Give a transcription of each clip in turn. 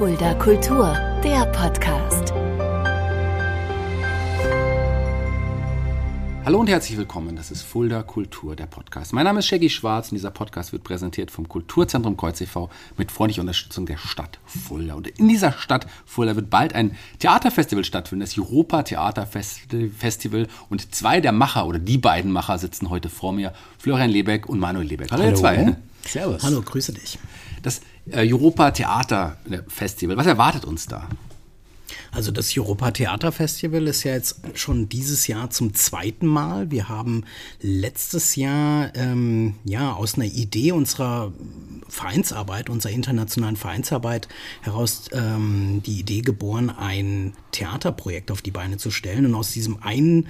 Fulda Kultur, der Podcast. Hallo und herzlich willkommen. Das ist Fulda Kultur, der Podcast. Mein Name ist Shaggy Schwarz und dieser Podcast wird präsentiert vom Kulturzentrum Kreuz e.V. mit freundlicher Unterstützung der Stadt Fulda. Und in dieser Stadt Fulda wird bald ein Theaterfestival stattfinden, das Europa Theaterfestival. Und zwei der Macher oder die beiden Macher sitzen heute vor mir, Florian Lebeck und Manuel Lebeck. Hallo, Hallo. ihr zwei. Servus. Hallo, grüße dich. Das Europa Theater Festival, was erwartet uns da? Also das Europa Theater Festival ist ja jetzt schon dieses Jahr zum zweiten Mal. Wir haben letztes Jahr ähm, ja aus einer Idee unserer Vereinsarbeit, unserer internationalen Vereinsarbeit heraus ähm, die Idee geboren, ein Theaterprojekt auf die Beine zu stellen. Und aus diesem einen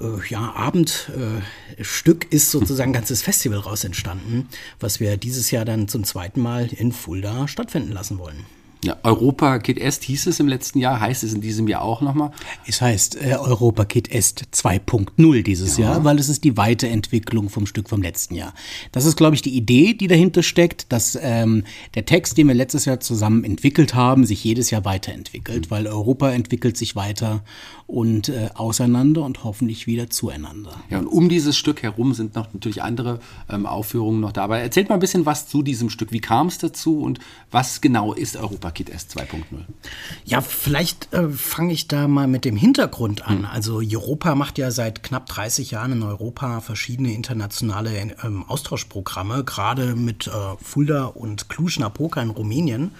äh, ja, Abendstück äh, ist sozusagen ein ganzes Festival raus entstanden, was wir dieses Jahr dann zum zweiten Mal in Fulda stattfinden lassen wollen. Ja, Europa Kid Est hieß es im letzten Jahr, heißt es in diesem Jahr auch nochmal? Es heißt äh, Europa Kid Est 2.0 dieses ja. Jahr, weil es ist die Weiterentwicklung vom Stück vom letzten Jahr. Das ist, glaube ich, die Idee, die dahinter steckt, dass ähm, der Text, den wir letztes Jahr zusammen entwickelt haben, sich jedes Jahr weiterentwickelt, mhm. weil Europa entwickelt sich weiter und äh, auseinander und hoffentlich wieder zueinander. Ja, und um dieses Stück herum sind noch natürlich andere ähm, Aufführungen noch da. Aber erzählt mal ein bisschen was zu diesem Stück. Wie kam es dazu und was genau ist Europa Kid S 2.0? Ja, vielleicht äh, fange ich da mal mit dem Hintergrund an. Hm. Also Europa macht ja seit knapp 30 Jahren in Europa verschiedene internationale ähm, Austauschprogramme, gerade mit äh, Fulda und Cluj-Napoca in Rumänien.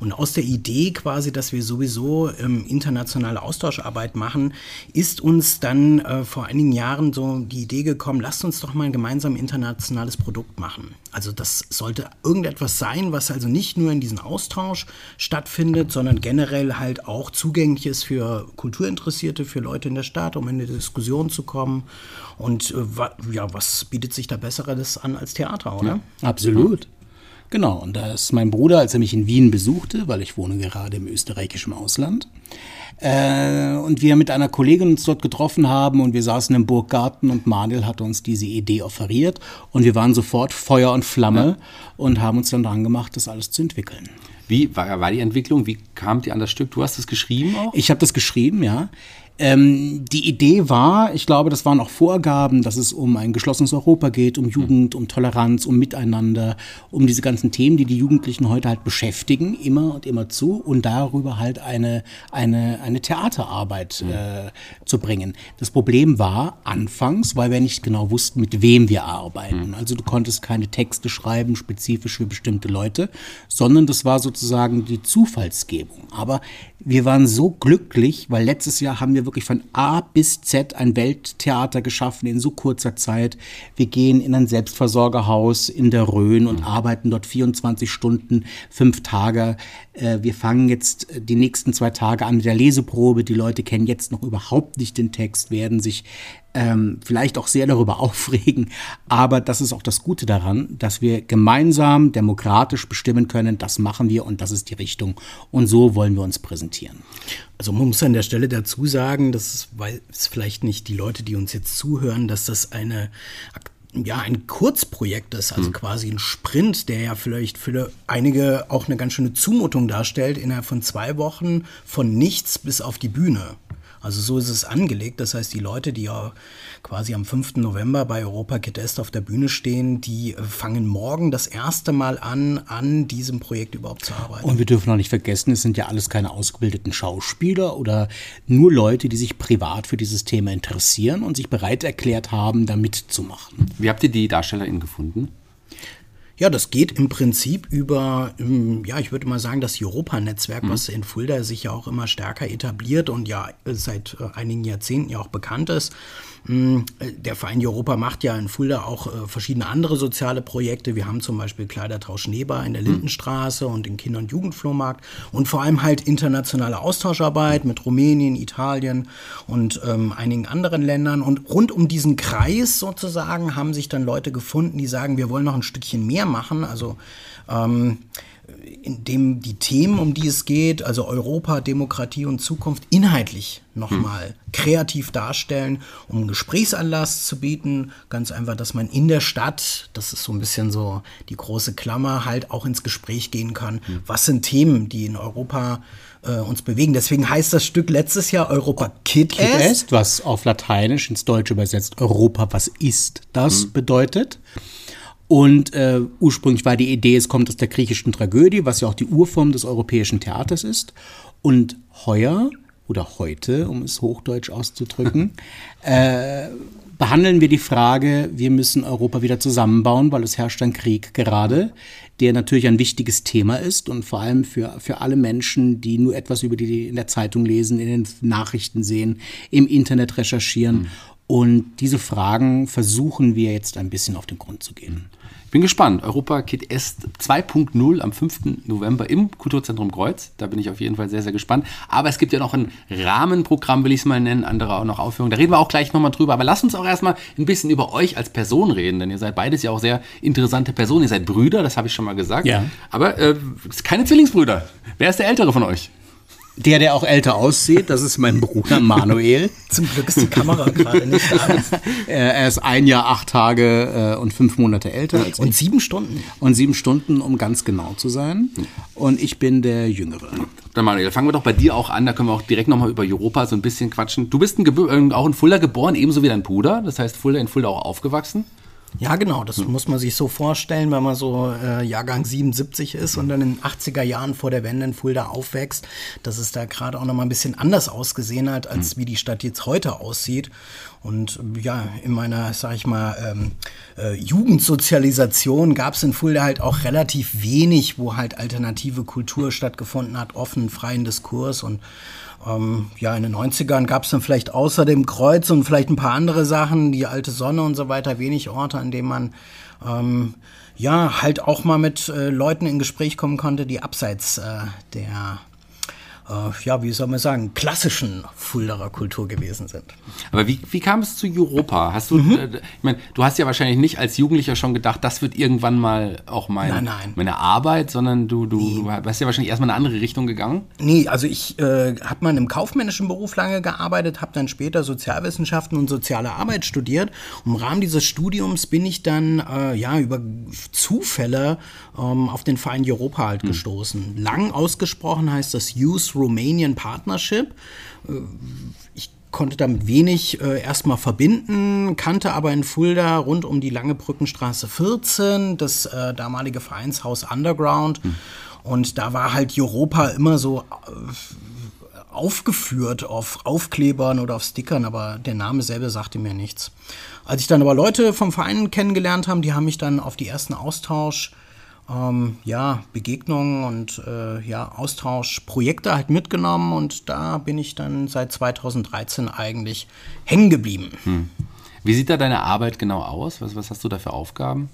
Und aus der Idee quasi, dass wir sowieso ähm, internationale Austauscharbeit machen, ist uns dann äh, vor einigen Jahren so die Idee gekommen, lasst uns doch mal ein gemeinsam internationales Produkt machen. Also das sollte irgendetwas sein, was also nicht nur in diesem Austausch stattfindet, sondern generell halt auch zugänglich ist für Kulturinteressierte, für Leute in der Stadt, um in eine Diskussion zu kommen. Und äh, ja, was bietet sich da Besseres an als Theater, oder? Ja, absolut. Genau, und da ist mein Bruder, als er mich in Wien besuchte, weil ich wohne gerade im österreichischen Ausland, äh, und wir mit einer Kollegin uns dort getroffen haben und wir saßen im Burggarten und Manuel hat uns diese Idee offeriert und wir waren sofort Feuer und Flamme ja. und haben uns dann dran gemacht, das alles zu entwickeln. Wie war, war die Entwicklung? Wie kamt ihr an das Stück? Du hast es geschrieben auch? Ich habe das geschrieben, ja. Ähm, die Idee war, ich glaube, das waren auch Vorgaben, dass es um ein geschlossenes Europa geht, um Jugend, um Toleranz, um Miteinander, um diese ganzen Themen, die die Jugendlichen heute halt beschäftigen, immer und immer zu und darüber halt eine, eine, eine Theaterarbeit äh, zu bringen. Das Problem war anfangs, weil wir nicht genau wussten, mit wem wir arbeiten. Mhm. Also du konntest keine Texte schreiben, spezifisch für bestimmte Leute, sondern das war sozusagen die Zufallsgebung. Aber wir waren so glücklich, weil letztes Jahr haben wir wirklich von A bis Z ein Welttheater geschaffen in so kurzer Zeit. Wir gehen in ein Selbstversorgerhaus in der Rhön und arbeiten dort 24 Stunden, fünf Tage. Äh, wir fangen jetzt die nächsten zwei Tage an mit der Leseprobe. Die Leute kennen jetzt noch überhaupt nicht den Text, werden sich ähm, vielleicht auch sehr darüber aufregen. Aber das ist auch das Gute daran, dass wir gemeinsam demokratisch bestimmen können, das machen wir und das ist die Richtung. Und so wollen wir uns präsentieren. Also man muss an der Stelle dazu sagen, das weiß vielleicht nicht die Leute, die uns jetzt zuhören, dass das eine ja, ein Kurzprojekt ist, also mhm. quasi ein Sprint, der ja vielleicht für einige auch eine ganz schöne Zumutung darstellt, innerhalb von zwei Wochen von nichts bis auf die Bühne. Also so ist es angelegt. Das heißt, die Leute, die ja quasi am 5. November bei Europa Kid auf der Bühne stehen, die fangen morgen das erste Mal an, an diesem Projekt überhaupt zu arbeiten. Und wir dürfen auch nicht vergessen, es sind ja alles keine ausgebildeten Schauspieler oder nur Leute, die sich privat für dieses Thema interessieren und sich bereit erklärt haben, da mitzumachen. Wie habt ihr die DarstellerInnen gefunden? Ja, das geht im Prinzip über, ähm, ja, ich würde mal sagen, das Europa-Netzwerk, mhm. was in Fulda sich ja auch immer stärker etabliert und ja seit äh, einigen Jahrzehnten ja auch bekannt ist. Hm, der Verein Europa macht ja in Fulda auch äh, verschiedene andere soziale Projekte. Wir haben zum Beispiel Kleidertausch Neber in der hm. Lindenstraße und den Kinder- und Jugendflohmarkt und vor allem halt internationale Austauscharbeit mit Rumänien, Italien und ähm, einigen anderen Ländern. Und rund um diesen Kreis sozusagen haben sich dann Leute gefunden, die sagen, wir wollen noch ein Stückchen mehr machen. Also ähm, in dem die Themen, um die es geht, also Europa, Demokratie und Zukunft, inhaltlich nochmal hm. kreativ darstellen, um einen Gesprächsanlass zu bieten. Ganz einfach, dass man in der Stadt, das ist so ein bisschen so die große Klammer, halt auch ins Gespräch gehen kann. Hm. Was sind Themen, die in Europa äh, uns bewegen? Deswegen heißt das Stück letztes Jahr Europa Kid, Kid est, est, was auf Lateinisch ins Deutsche übersetzt Europa, was ist das hm. bedeutet. Und äh, ursprünglich war die Idee, es kommt aus der griechischen Tragödie, was ja auch die Urform des europäischen Theaters ist. Und heuer oder heute, um es hochdeutsch auszudrücken, äh, behandeln wir die Frage, wir müssen Europa wieder zusammenbauen, weil es herrscht ein Krieg gerade, der natürlich ein wichtiges Thema ist und vor allem für, für alle Menschen, die nur etwas über die in der Zeitung lesen, in den Nachrichten sehen, im Internet recherchieren. Mhm. Und diese Fragen versuchen wir jetzt ein bisschen auf den Grund zu gehen. Ich bin gespannt. Europa Kid Est 2.0 am 5. November im Kulturzentrum Kreuz. Da bin ich auf jeden Fall sehr, sehr gespannt. Aber es gibt ja noch ein Rahmenprogramm, will ich es mal nennen, andere auch noch Aufführungen. Da reden wir auch gleich nochmal drüber. Aber lasst uns auch erstmal ein bisschen über euch als Person reden, denn ihr seid beides ja auch sehr interessante Personen. Ihr seid Brüder, das habe ich schon mal gesagt. Ja. Aber äh, keine Zwillingsbrüder. Wer ist der Ältere von euch? Der, der auch älter aussieht, das ist mein Bruder Manuel. Zum Glück ist die Kamera gerade nicht da. er ist ein Jahr, acht Tage äh, und fünf Monate älter als Und ich. sieben Stunden. Und sieben Stunden, um ganz genau zu sein. Und ich bin der Jüngere. Dann Manuel, fangen wir doch bei dir auch an. Da können wir auch direkt nochmal über Europa so ein bisschen quatschen. Du bist ein äh, auch in Fulda geboren, ebenso wie dein Bruder. Das heißt, Fulda in Fulda auch aufgewachsen. Ja, genau, das hm. muss man sich so vorstellen, wenn man so äh, Jahrgang 77 ist und dann in den 80er Jahren vor der Wende in Fulda aufwächst, dass es da gerade auch noch mal ein bisschen anders ausgesehen hat, als hm. wie die Stadt jetzt heute aussieht. Und ja, in meiner, sag ich mal, ähm, äh, Jugendsozialisation gab es in Fulda halt auch relativ wenig, wo halt alternative Kultur stattgefunden hat, offen, freien Diskurs und ähm, ja, in den 90ern gab es dann vielleicht außer dem Kreuz und vielleicht ein paar andere Sachen, die alte Sonne und so weiter, wenig Orte, an denen man ähm, ja halt auch mal mit äh, Leuten in Gespräch kommen konnte, die abseits äh, der ja, wie soll man sagen, klassischen Fuldaer Kultur gewesen sind. Aber wie, wie kam es zu Europa? Hast du, mhm. äh, ich meine, du hast ja wahrscheinlich nicht als Jugendlicher schon gedacht, das wird irgendwann mal auch mein, nein, nein. meine Arbeit, sondern du, du, nee. du hast ja wahrscheinlich erstmal in eine andere Richtung gegangen. Nee, also ich äh, habe mal in einem kaufmännischen Beruf lange gearbeitet, habe dann später Sozialwissenschaften und soziale Arbeit studiert. Im Rahmen dieses Studiums bin ich dann äh, ja über Zufälle ähm, auf den Verein Europa halt hm. gestoßen. Lang ausgesprochen heißt das Youth Romanian Partnership. Äh, ich konnte damit wenig äh, erstmal verbinden, kannte aber in Fulda rund um die Lange Brückenstraße 14 das äh, damalige Vereinshaus Underground. Mhm. Und da war halt Europa immer so äh, aufgeführt auf Aufklebern oder auf Stickern, aber der Name selber sagte mir nichts. Als ich dann aber Leute vom Verein kennengelernt haben, die haben mich dann auf die ersten Austausch ähm, ja, Begegnungen und äh, ja, Austauschprojekte halt mitgenommen und da bin ich dann seit 2013 eigentlich hängen geblieben. Hm. Wie sieht da deine Arbeit genau aus? Was, was hast du da für Aufgaben?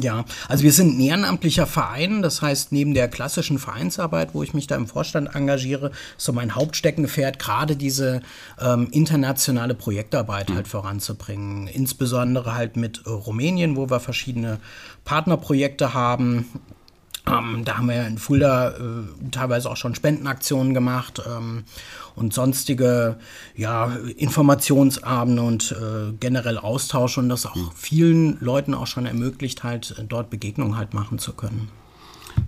Ja, also wir sind ein ehrenamtlicher Verein, das heißt, neben der klassischen Vereinsarbeit, wo ich mich da im Vorstand engagiere, ist so mein Hauptsteckenpferd, gerade diese ähm, internationale Projektarbeit mhm. halt voranzubringen. Insbesondere halt mit äh, Rumänien, wo wir verschiedene Partnerprojekte haben. Ähm, da haben wir in Fulda äh, teilweise auch schon Spendenaktionen gemacht. Ähm, und sonstige ja, Informationsabende und äh, generell Austausch und das auch hm. vielen Leuten auch schon ermöglicht, halt dort Begegnungen halt machen zu können.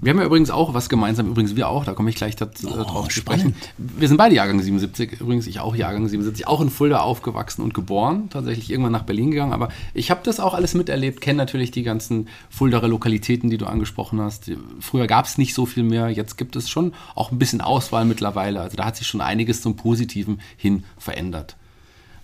Wir haben ja übrigens auch was gemeinsam, übrigens wir auch, da komme ich gleich dazu, äh, oh, drauf zu sprechen. Wir sind beide Jahrgang 77, übrigens ich auch Jahrgang 77, auch in Fulda aufgewachsen und geboren, tatsächlich irgendwann nach Berlin gegangen, aber ich habe das auch alles miterlebt, kenne natürlich die ganzen Fuldaer Lokalitäten, die du angesprochen hast. Früher gab es nicht so viel mehr, jetzt gibt es schon auch ein bisschen Auswahl mittlerweile, also da hat sich schon einiges zum Positiven hin verändert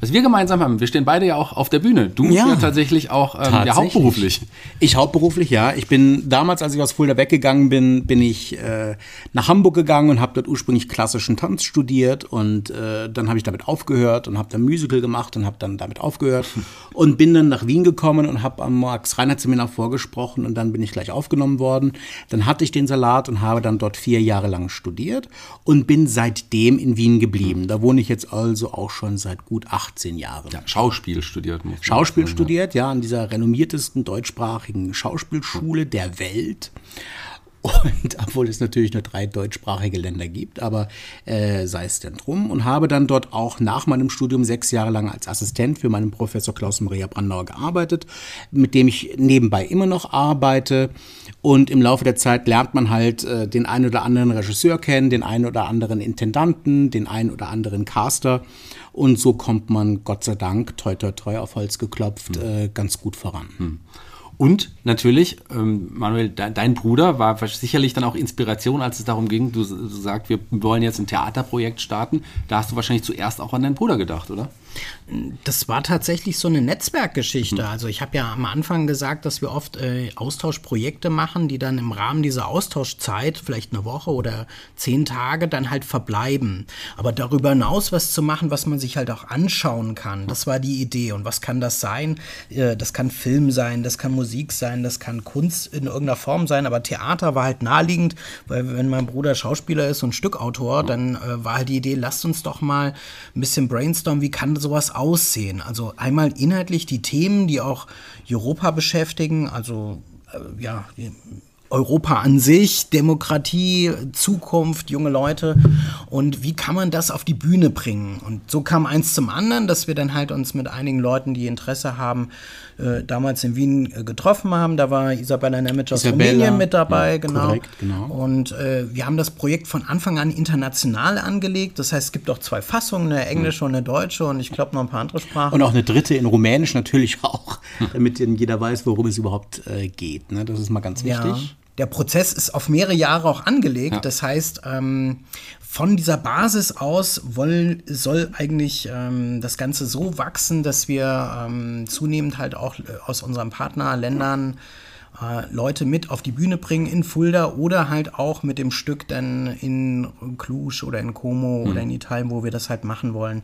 was wir gemeinsam haben, wir stehen beide ja auch auf der Bühne. Du ja, ja tatsächlich auch ähm, tatsächlich. Ja, hauptberuflich. Ich hauptberuflich, ja. Ich bin damals, als ich aus Fulda weggegangen bin, bin ich äh, nach Hamburg gegangen und habe dort ursprünglich klassischen Tanz studiert und äh, dann habe ich damit aufgehört und habe dann Musical gemacht und habe dann damit aufgehört und bin dann nach Wien gekommen und habe am Max-Reinhardt-Seminar vorgesprochen und dann bin ich gleich aufgenommen worden. Dann hatte ich den Salat und habe dann dort vier Jahre lang studiert und bin seitdem in Wien geblieben. Da wohne ich jetzt also auch schon seit gut acht 18 Jahren. Ja, Schauspiel studiert. Muss Schauspiel sagen, studiert, ja, an dieser renommiertesten deutschsprachigen Schauspielschule der Welt. Und obwohl es natürlich nur drei deutschsprachige Länder gibt, aber äh, sei es denn drum. Und habe dann dort auch nach meinem Studium sechs Jahre lang als Assistent für meinen Professor Klaus-Maria Brandauer gearbeitet, mit dem ich nebenbei immer noch arbeite. Und im Laufe der Zeit lernt man halt äh, den einen oder anderen Regisseur kennen, den einen oder anderen Intendanten, den einen oder anderen Caster. Und so kommt man, Gott sei Dank, toi toi toi auf Holz geklopft, äh, ganz gut voran. Und natürlich, ähm, Manuel, de dein Bruder war sicherlich dann auch Inspiration, als es darum ging, du, du sagst, wir wollen jetzt ein Theaterprojekt starten. Da hast du wahrscheinlich zuerst auch an deinen Bruder gedacht, oder? Das war tatsächlich so eine Netzwerkgeschichte. Also ich habe ja am Anfang gesagt, dass wir oft äh, Austauschprojekte machen, die dann im Rahmen dieser Austauschzeit, vielleicht eine Woche oder zehn Tage, dann halt verbleiben. Aber darüber hinaus was zu machen, was man sich halt auch anschauen kann, das war die Idee. Und was kann das sein? Äh, das kann Film sein, das kann Musik sein, das kann Kunst in irgendeiner Form sein. Aber Theater war halt naheliegend, weil wenn mein Bruder Schauspieler ist und Stückautor, dann äh, war halt die Idee, lasst uns doch mal ein bisschen brainstormen, wie kann sowas aussehen? Also einmal inhaltlich die Themen, die auch Europa beschäftigen, also äh, ja, Europa an sich, Demokratie, Zukunft, junge Leute und wie kann man das auf die Bühne bringen? Und so kam eins zum anderen, dass wir dann halt uns mit einigen Leuten, die Interesse haben, äh, damals in Wien äh, getroffen haben. Da war Isabella Nemec aus Isabella, Rumänien mit dabei, ja, genau. korrekt, genau. Und äh, wir haben das Projekt von Anfang an international angelegt. Das heißt, es gibt auch zwei Fassungen, eine englische und eine deutsche und ich glaube noch ein paar andere Sprachen. Und auch eine dritte in Rumänisch natürlich auch, damit jeder weiß, worum es überhaupt äh, geht. Ne? Das ist mal ganz wichtig. Ja. Der Prozess ist auf mehrere Jahre auch angelegt. Ja. Das heißt, ähm, von dieser Basis aus woll, soll eigentlich ähm, das Ganze so wachsen, dass wir ähm, zunehmend halt auch äh, aus unseren Partnerländern äh, Leute mit auf die Bühne bringen in Fulda oder halt auch mit dem Stück dann in Cluj oder in Como oder in Italien, wo wir das halt machen wollen,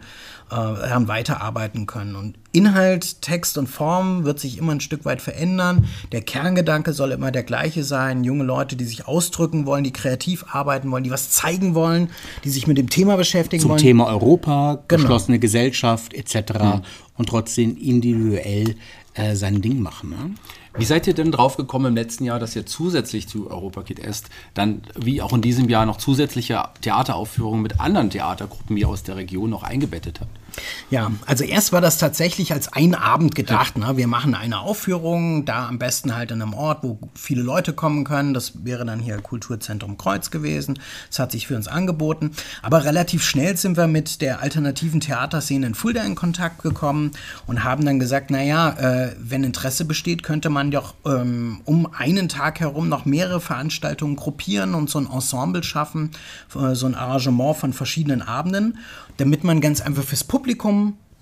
äh, weiterarbeiten können. Und Inhalt, Text und Form wird sich immer ein Stück weit verändern. Der Kerngedanke soll immer der gleiche sein. Junge Leute, die sich ausdrücken wollen, die kreativ arbeiten wollen, die was zeigen wollen, die sich mit dem Thema beschäftigen Zum wollen. Thema Europa, Genau. geschlossene Gesellschaft etc. Und trotzdem individuell äh, sein Ding machen. Ne? Wie seid ihr denn drauf gekommen im letzten Jahr, dass ihr zusätzlich zu Europa Kid Est dann, wie auch in diesem Jahr, noch zusätzliche Theateraufführungen mit anderen Theatergruppen hier aus der Region noch eingebettet habt? Ja, also erst war das tatsächlich als ein Abend gedacht. Ne? Wir machen eine Aufführung, da am besten halt in einem Ort, wo viele Leute kommen können. Das wäre dann hier Kulturzentrum Kreuz gewesen. Das hat sich für uns angeboten. Aber relativ schnell sind wir mit der alternativen Theaterszene in Fulda in Kontakt gekommen und haben dann gesagt, naja, äh, wenn Interesse besteht, könnte man doch ähm, um einen Tag herum noch mehrere Veranstaltungen gruppieren und so ein Ensemble schaffen, äh, so ein Arrangement von verschiedenen Abenden, damit man ganz einfach fürs Publikum,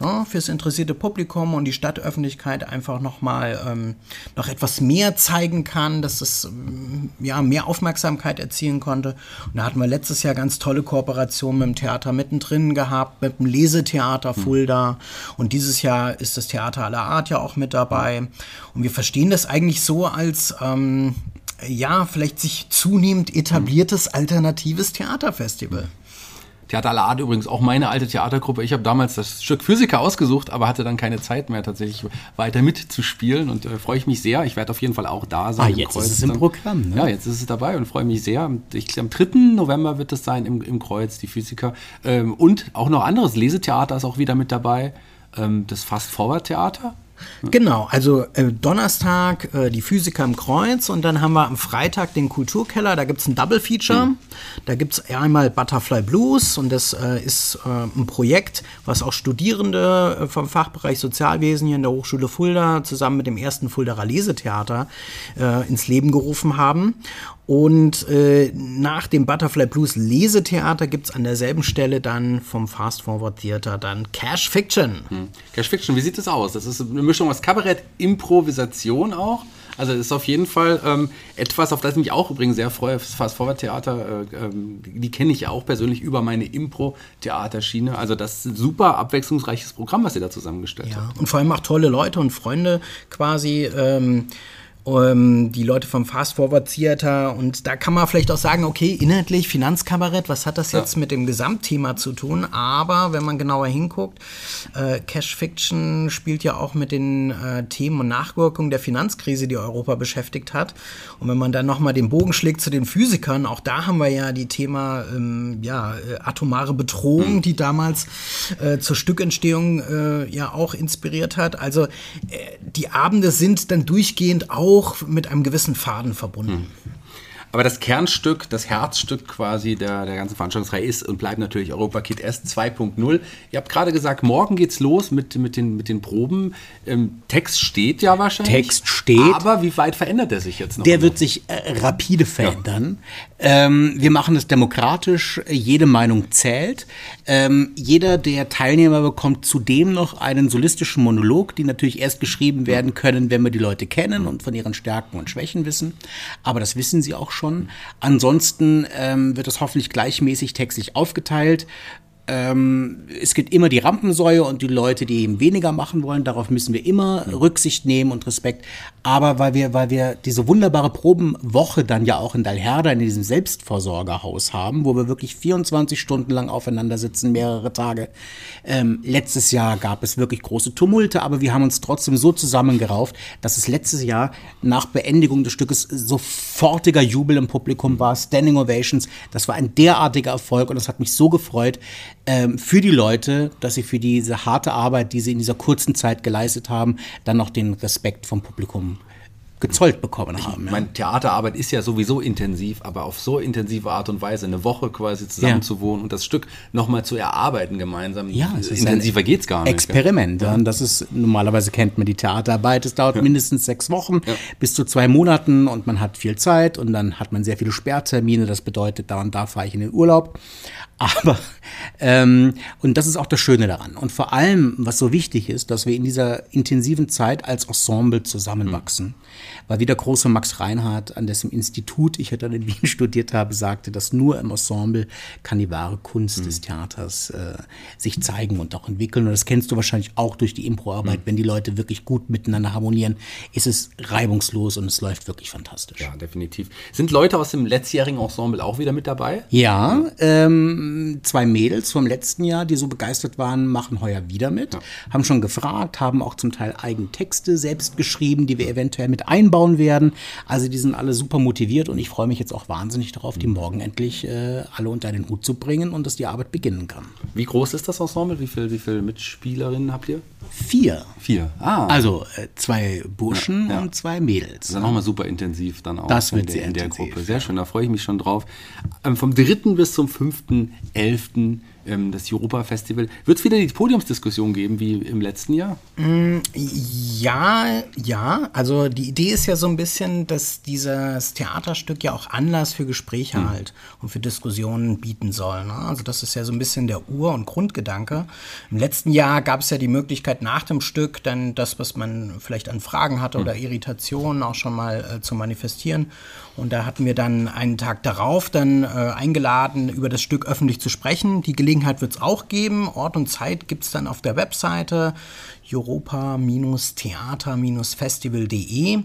ja, fürs interessierte Publikum und die Stadtöffentlichkeit einfach nochmal ähm, noch etwas mehr zeigen kann, dass es ähm, ja, mehr Aufmerksamkeit erzielen konnte. Und da hatten wir letztes Jahr ganz tolle Kooperationen mit dem Theater mittendrin gehabt, mit dem Lesetheater Fulda. Und dieses Jahr ist das Theater aller Art ja auch mit dabei. Und wir verstehen das eigentlich so als ähm, ja, vielleicht sich zunehmend etabliertes alternatives Theaterfestival. Theater aller Art übrigens auch meine alte Theatergruppe. Ich habe damals das Stück Physiker ausgesucht, aber hatte dann keine Zeit mehr tatsächlich weiter mitzuspielen und äh, freue ich mich sehr. Ich werde auf jeden Fall auch da sein. Ah, im jetzt Kreuz ist es im. Programm, ne? Ja, jetzt ist es dabei und freue mich sehr. Ich, glaube, am 3. November wird es sein im, im Kreuz, die Physiker. Ähm, und auch noch anderes Lesetheater ist auch wieder mit dabei. Ähm, das Fast Forward Theater. Genau, also äh, Donnerstag äh, die Physiker im Kreuz und dann haben wir am Freitag den Kulturkeller, da gibt es ein Double Feature. Da gibt es einmal Butterfly Blues und das äh, ist äh, ein Projekt, was auch Studierende äh, vom Fachbereich Sozialwesen hier in der Hochschule Fulda zusammen mit dem ersten Fuldaer Lesetheater äh, ins Leben gerufen haben. Und äh, nach dem Butterfly Blues Lesetheater gibt es an derselben Stelle dann vom Fast Forward Theater dann Cash Fiction. Cash Fiction, wie sieht das aus? Das ist eine Mischung aus Kabarett, Improvisation auch. Also ist auf jeden Fall ähm, etwas, auf das ich mich auch übrigens sehr freue. Das Fast Forward Theater, äh, ähm, die kenne ich ja auch persönlich über meine Impro-Theaterschiene. Also das ist ein super abwechslungsreiches Programm, was ihr da zusammengestellt habt. Ja, und vor allem auch tolle Leute und Freunde quasi. Ähm, ähm, die Leute vom Fast Forward Theater und da kann man vielleicht auch sagen, okay, inhaltlich Finanzkabarett, was hat das jetzt ja. mit dem Gesamtthema zu tun? Aber wenn man genauer hinguckt, äh, Cash Fiction spielt ja auch mit den äh, Themen und Nachwirkungen der Finanzkrise, die Europa beschäftigt hat. Und wenn man dann nochmal den Bogen schlägt zu den Physikern, auch da haben wir ja die Thema ähm, ja, äh, atomare Bedrohung, mhm. die damals äh, zur Stückentstehung äh, ja auch inspiriert hat. Also äh, die Abende sind dann durchgehend auch auch mit einem gewissen Faden verbunden. Hm. Aber das Kernstück, das Herzstück quasi der, der ganzen Veranstaltungsreihe ist und bleibt natürlich Europa Kit S 2.0. Ihr habt gerade gesagt, morgen geht's los mit, mit, den, mit den Proben. Ähm, Text steht ja wahrscheinlich. Text steht. Aber wie weit verändert er sich jetzt noch? Der wird sich äh, rapide verändern. Ja. Ähm, wir machen es demokratisch. Jede Meinung zählt. Ähm, jeder der Teilnehmer bekommt zudem noch einen solistischen Monolog, die natürlich erst geschrieben werden können, wenn wir die Leute kennen und von ihren Stärken und Schwächen wissen. Aber das wissen sie auch schon schon. Ansonsten ähm, wird es hoffentlich gleichmäßig textlich aufgeteilt. Ähm, es gibt immer die Rampensäue und die Leute, die eben weniger machen wollen. Darauf müssen wir immer Rücksicht nehmen und Respekt. Aber weil wir, weil wir diese wunderbare Probenwoche dann ja auch in Dalherda in diesem Selbstversorgerhaus haben, wo wir wirklich 24 Stunden lang aufeinander sitzen, mehrere Tage. Ähm, letztes Jahr gab es wirklich große Tumulte, aber wir haben uns trotzdem so zusammengerauft, dass es letztes Jahr nach Beendigung des Stückes sofortiger Jubel im Publikum war, Standing Ovations. Das war ein derartiger Erfolg und das hat mich so gefreut ähm, für die Leute, dass sie für diese harte Arbeit, die sie in dieser kurzen Zeit geleistet haben, dann noch den Respekt vom Publikum gezollt bekommen haben. Ja. Meine Theaterarbeit ist ja sowieso intensiv, aber auf so intensive Art und Weise eine Woche quasi zusammen ja. wohnen und das Stück nochmal zu erarbeiten gemeinsam. Ja, es intensiver geht es gar nicht. Experiment. Ja. Das ist normalerweise kennt man die Theaterarbeit. Es dauert ja. mindestens sechs Wochen bis zu zwei Monaten und man hat viel Zeit und dann hat man sehr viele Sperrtermine. Das bedeutet, da und da fahre ich in den Urlaub. Aber, ähm, und das ist auch das Schöne daran. Und vor allem, was so wichtig ist, dass wir in dieser intensiven Zeit als Ensemble zusammenwachsen. Weil wie der große Max Reinhardt, an dessen Institut ich ja dann in Wien studiert habe, sagte, dass nur im Ensemble kann die wahre Kunst mhm. des Theaters äh, sich zeigen und auch entwickeln. Und das kennst du wahrscheinlich auch durch die Improarbeit. Mhm. Wenn die Leute wirklich gut miteinander harmonieren, ist es reibungslos und es läuft wirklich fantastisch. Ja, definitiv. Sind Leute aus dem letztjährigen Ensemble auch wieder mit dabei? Ja, ähm, zwei Mädels vom letzten Jahr, die so begeistert waren, machen heuer wieder mit. Ja. Haben schon gefragt, haben auch zum Teil eigene Texte selbst geschrieben, die wir eventuell mit einbauen werden. Also die sind alle super motiviert und ich freue mich jetzt auch wahnsinnig darauf, die morgen endlich äh, alle unter den Hut zu bringen und dass die Arbeit beginnen kann. Wie groß ist das Ensemble? Wie viele wie viel Mitspielerinnen habt ihr? Vier. Vier. Ah. Also äh, zwei Burschen ja, ja. und zwei Mädels. Das ist dann nochmal super intensiv dann auch. Das wird in sehr der, in der Gruppe. Sehr schön, da freue ich mich schon drauf. Ähm, vom 3. bis zum 5.11 ähm, das Europa-Festival. Wird es wieder die Podiumsdiskussion geben wie im letzten Jahr? Mm, ja, ja. Also die Idee ist ja so ein bisschen, dass dieses Theaterstück ja auch Anlass für Gespräche mhm. halt und für Diskussionen bieten soll. Ne? Also das ist ja so ein bisschen der Ur- und Grundgedanke. Im letzten Jahr gab es ja die Möglichkeit nach dem Stück dann das, was man vielleicht an Fragen hatte mhm. oder Irritationen auch schon mal äh, zu manifestieren. Und da hatten wir dann einen Tag darauf dann äh, eingeladen, über das Stück öffentlich zu sprechen. Die Gelegenheit wird es auch geben. Ort und Zeit gibt es dann auf der Webseite europa-theater-festival.de,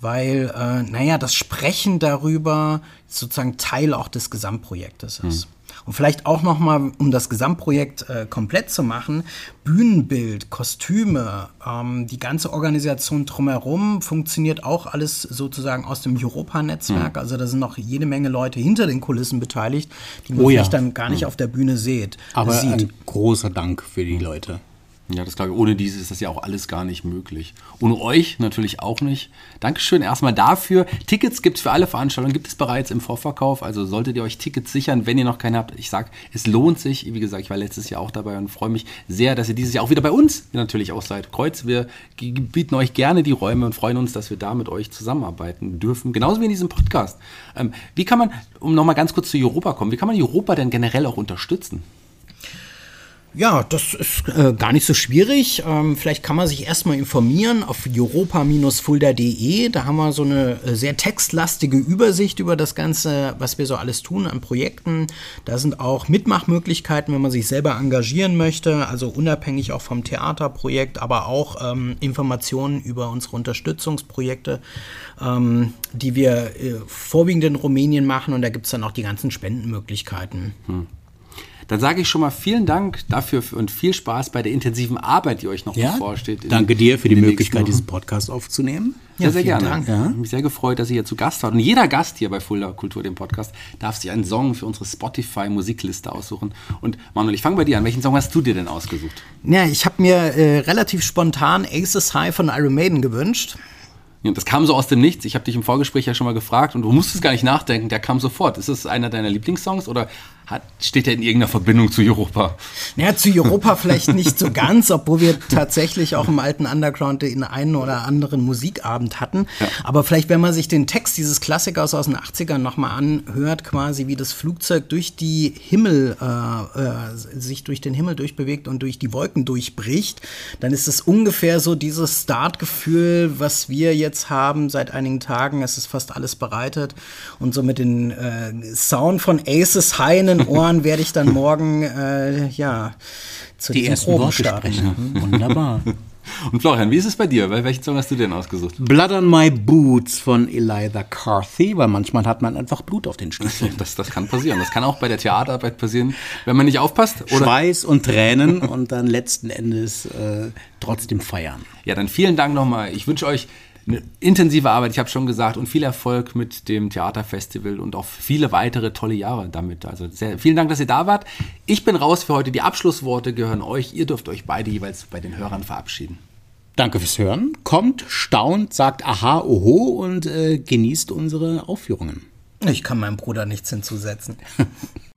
weil, äh, naja, das Sprechen darüber sozusagen Teil auch des Gesamtprojektes ist. Hm. Und vielleicht auch noch mal, um das Gesamtprojekt äh, komplett zu machen, Bühnenbild, Kostüme, ähm, die ganze Organisation drumherum funktioniert auch alles sozusagen aus dem Europa-Netzwerk. Mhm. Also da sind noch jede Menge Leute hinter den Kulissen beteiligt, die man oh ja. dann gar nicht mhm. auf der Bühne sieht. Aber sieht. ein großer Dank für die Leute. Ja, das glaube ich. Ohne diese ist das ja auch alles gar nicht möglich. Ohne euch natürlich auch nicht. Dankeschön erstmal dafür. Tickets gibt es für alle Veranstaltungen, gibt es bereits im Vorverkauf. Also solltet ihr euch Tickets sichern, wenn ihr noch keine habt. Ich sage, es lohnt sich. Wie gesagt, ich war letztes Jahr auch dabei und freue mich sehr, dass ihr dieses Jahr auch wieder bei uns natürlich auch seid. Kreuz, wir bieten euch gerne die Räume und freuen uns, dass wir da mit euch zusammenarbeiten dürfen. Genauso wie in diesem Podcast. Ähm, wie kann man, um nochmal ganz kurz zu Europa kommen, wie kann man Europa denn generell auch unterstützen? Ja, das ist äh, gar nicht so schwierig. Ähm, vielleicht kann man sich erstmal informieren auf europa-fulda.de. Da haben wir so eine äh, sehr textlastige Übersicht über das Ganze, was wir so alles tun an Projekten. Da sind auch Mitmachmöglichkeiten, wenn man sich selber engagieren möchte, also unabhängig auch vom Theaterprojekt, aber auch ähm, Informationen über unsere Unterstützungsprojekte, ähm, die wir äh, vorwiegend in Rumänien machen. Und da gibt es dann auch die ganzen Spendenmöglichkeiten. Hm. Dann sage ich schon mal vielen Dank dafür und viel Spaß bei der intensiven Arbeit, die euch noch ja? bevorsteht. Danke dir für die Möglichkeit, diesen Podcast aufzunehmen. Ja, sehr, sehr gerne. Ja. Ich habe mich sehr gefreut, dass ihr hier zu Gast wart. Und jeder Gast hier bei Fulda Kultur, dem Podcast, darf sich einen Song für unsere Spotify-Musikliste aussuchen. Und Manuel, ich fange bei dir an. Welchen Song hast du dir denn ausgesucht? Ja, ich habe mir äh, relativ spontan Aces High von Iron Maiden gewünscht. Das kam so aus dem Nichts. Ich habe dich im Vorgespräch ja schon mal gefragt und du musstest gar nicht nachdenken. Der kam sofort. Ist es einer deiner Lieblingssongs oder hat, steht er in irgendeiner Verbindung zu Europa? Naja, zu Europa vielleicht nicht so ganz, obwohl wir tatsächlich auch im alten Underground den einen oder anderen Musikabend hatten. Ja. Aber vielleicht, wenn man sich den Text dieses Klassikers aus den 80ern nochmal anhört, quasi wie das Flugzeug durch die Himmel, äh, äh, sich durch den Himmel durchbewegt und durch die Wolken durchbricht, dann ist es ungefähr so dieses Startgefühl, was wir jetzt haben seit einigen Tagen. Es ist fast alles bereitet und so mit den äh, Sound von Aces High den Ohren werde ich dann morgen äh, ja zu die ersten Proben Worte sprechen. Mhm. Wunderbar. Und Florian, wie ist es bei dir? Welchen Song hast du denn ausgesucht? Blood on My Boots von Eliza Carthy, weil manchmal hat man einfach Blut auf den Stiefeln. Das, das kann passieren. Das kann auch bei der Theaterarbeit passieren, wenn man nicht aufpasst. Oder? Schweiß und Tränen und dann letzten Endes äh, trotzdem feiern. Ja, dann vielen Dank nochmal. Ich wünsche euch eine intensive Arbeit, ich habe schon gesagt, und viel Erfolg mit dem Theaterfestival und auch viele weitere tolle Jahre damit. Also sehr, vielen Dank, dass ihr da wart. Ich bin raus für heute. Die Abschlussworte gehören euch. Ihr dürft euch beide jeweils bei den Hörern verabschieden. Danke fürs Hören. Kommt, staunt, sagt Aha, Oho und äh, genießt unsere Aufführungen. Ich kann meinem Bruder nichts hinzusetzen.